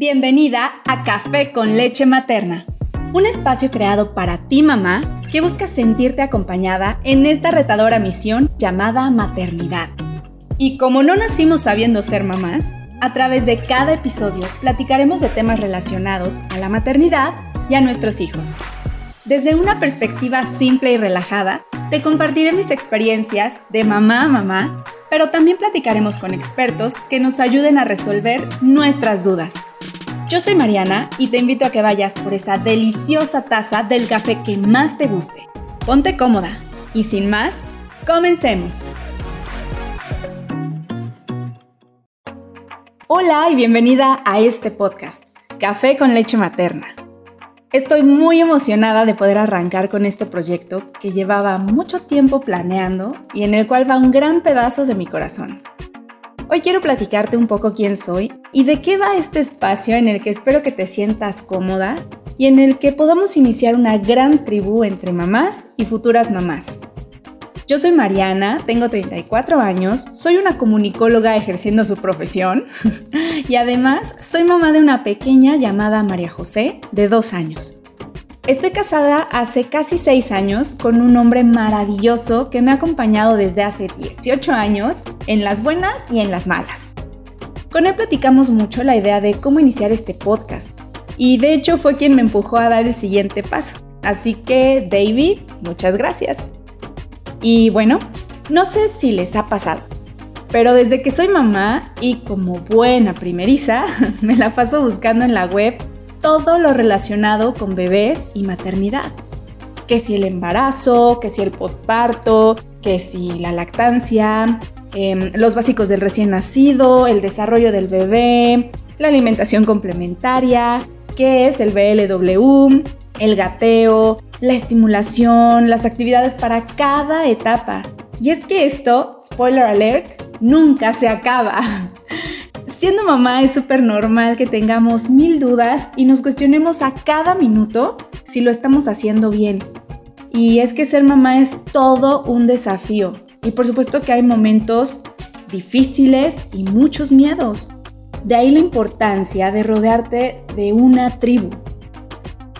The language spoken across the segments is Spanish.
Bienvenida a Café con leche materna, un espacio creado para ti mamá que busca sentirte acompañada en esta retadora misión llamada maternidad. Y como no nacimos sabiendo ser mamás, a través de cada episodio platicaremos de temas relacionados a la maternidad y a nuestros hijos. Desde una perspectiva simple y relajada, te compartiré mis experiencias de mamá a mamá, pero también platicaremos con expertos que nos ayuden a resolver nuestras dudas. Yo soy Mariana y te invito a que vayas por esa deliciosa taza del café que más te guste. Ponte cómoda y sin más, comencemos. Hola y bienvenida a este podcast, Café con leche materna. Estoy muy emocionada de poder arrancar con este proyecto que llevaba mucho tiempo planeando y en el cual va un gran pedazo de mi corazón. Hoy quiero platicarte un poco quién soy y de qué va este espacio en el que espero que te sientas cómoda y en el que podamos iniciar una gran tribu entre mamás y futuras mamás. Yo soy Mariana, tengo 34 años, soy una comunicóloga ejerciendo su profesión y además soy mamá de una pequeña llamada María José de dos años. Estoy casada hace casi 6 años con un hombre maravilloso que me ha acompañado desde hace 18 años en las buenas y en las malas. Con él platicamos mucho la idea de cómo iniciar este podcast y de hecho fue quien me empujó a dar el siguiente paso. Así que David, muchas gracias. Y bueno, no sé si les ha pasado, pero desde que soy mamá y como buena primeriza, me la paso buscando en la web todo lo relacionado con bebés y maternidad. Que si el embarazo, que si el postparto, que si la lactancia, em, los básicos del recién nacido, el desarrollo del bebé, la alimentación complementaria, qué es el BLW, el gateo, la estimulación, las actividades para cada etapa. Y es que esto, spoiler alert, nunca se acaba. Siendo mamá es súper normal que tengamos mil dudas y nos cuestionemos a cada minuto si lo estamos haciendo bien. Y es que ser mamá es todo un desafío. Y por supuesto que hay momentos difíciles y muchos miedos. De ahí la importancia de rodearte de una tribu.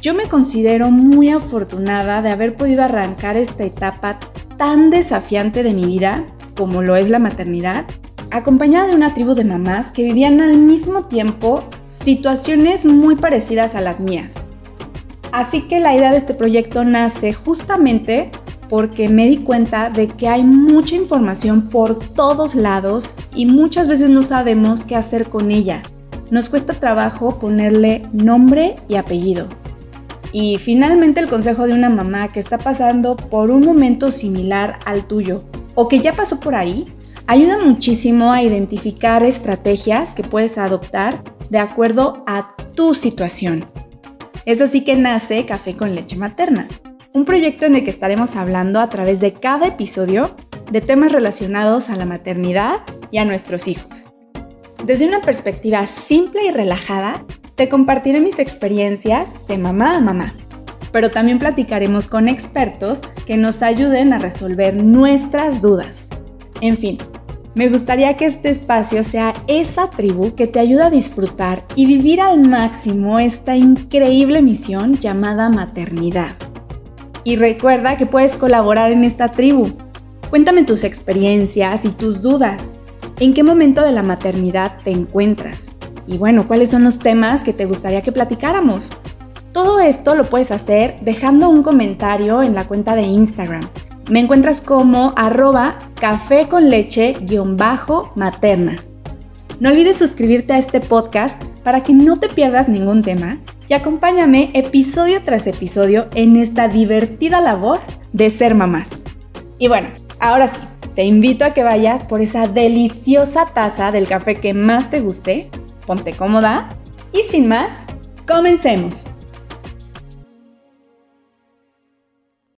Yo me considero muy afortunada de haber podido arrancar esta etapa tan desafiante de mi vida, como lo es la maternidad, acompañada de una tribu de mamás que vivían al mismo tiempo situaciones muy parecidas a las mías. Así que la idea de este proyecto nace justamente porque me di cuenta de que hay mucha información por todos lados y muchas veces no sabemos qué hacer con ella. Nos cuesta trabajo ponerle nombre y apellido. Y finalmente el consejo de una mamá que está pasando por un momento similar al tuyo o que ya pasó por ahí ayuda muchísimo a identificar estrategias que puedes adoptar de acuerdo a tu situación. Es así que nace Café con leche materna, un proyecto en el que estaremos hablando a través de cada episodio de temas relacionados a la maternidad y a nuestros hijos. Desde una perspectiva simple y relajada, te compartiré mis experiencias de mamá a mamá, pero también platicaremos con expertos que nos ayuden a resolver nuestras dudas. En fin, me gustaría que este espacio sea esa tribu que te ayuda a disfrutar y vivir al máximo esta increíble misión llamada maternidad. Y recuerda que puedes colaborar en esta tribu. Cuéntame tus experiencias y tus dudas. ¿En qué momento de la maternidad te encuentras? Y bueno, ¿cuáles son los temas que te gustaría que platicáramos? Todo esto lo puedes hacer dejando un comentario en la cuenta de Instagram me encuentras como arroba café con leche materna. No olvides suscribirte a este podcast para que no te pierdas ningún tema y acompáñame episodio tras episodio en esta divertida labor de ser mamás. Y bueno, ahora sí, te invito a que vayas por esa deliciosa taza del café que más te guste, ponte cómoda y sin más, comencemos.